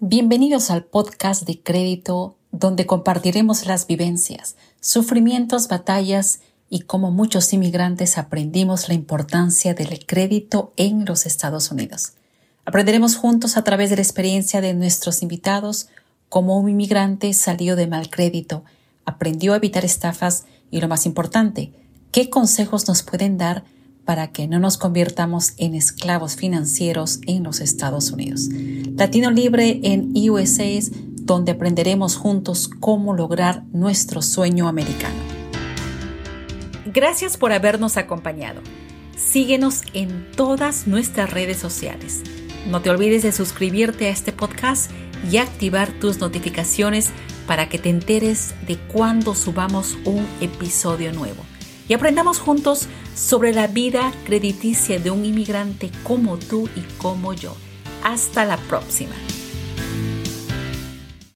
Bienvenidos al podcast de crédito donde compartiremos las vivencias, sufrimientos, batallas y cómo muchos inmigrantes aprendimos la importancia del crédito en los Estados Unidos. Aprenderemos juntos a través de la experiencia de nuestros invitados cómo un inmigrante salió de mal crédito, aprendió a evitar estafas y lo más importante, qué consejos nos pueden dar para que no nos convirtamos en esclavos financieros en los Estados Unidos. Latino Libre en USA donde aprenderemos juntos cómo lograr nuestro sueño americano. Gracias por habernos acompañado. Síguenos en todas nuestras redes sociales. No te olvides de suscribirte a este podcast y activar tus notificaciones para que te enteres de cuando subamos un episodio nuevo y aprendamos juntos sobre la vida crediticia de un inmigrante como tú y como yo. Hasta la próxima.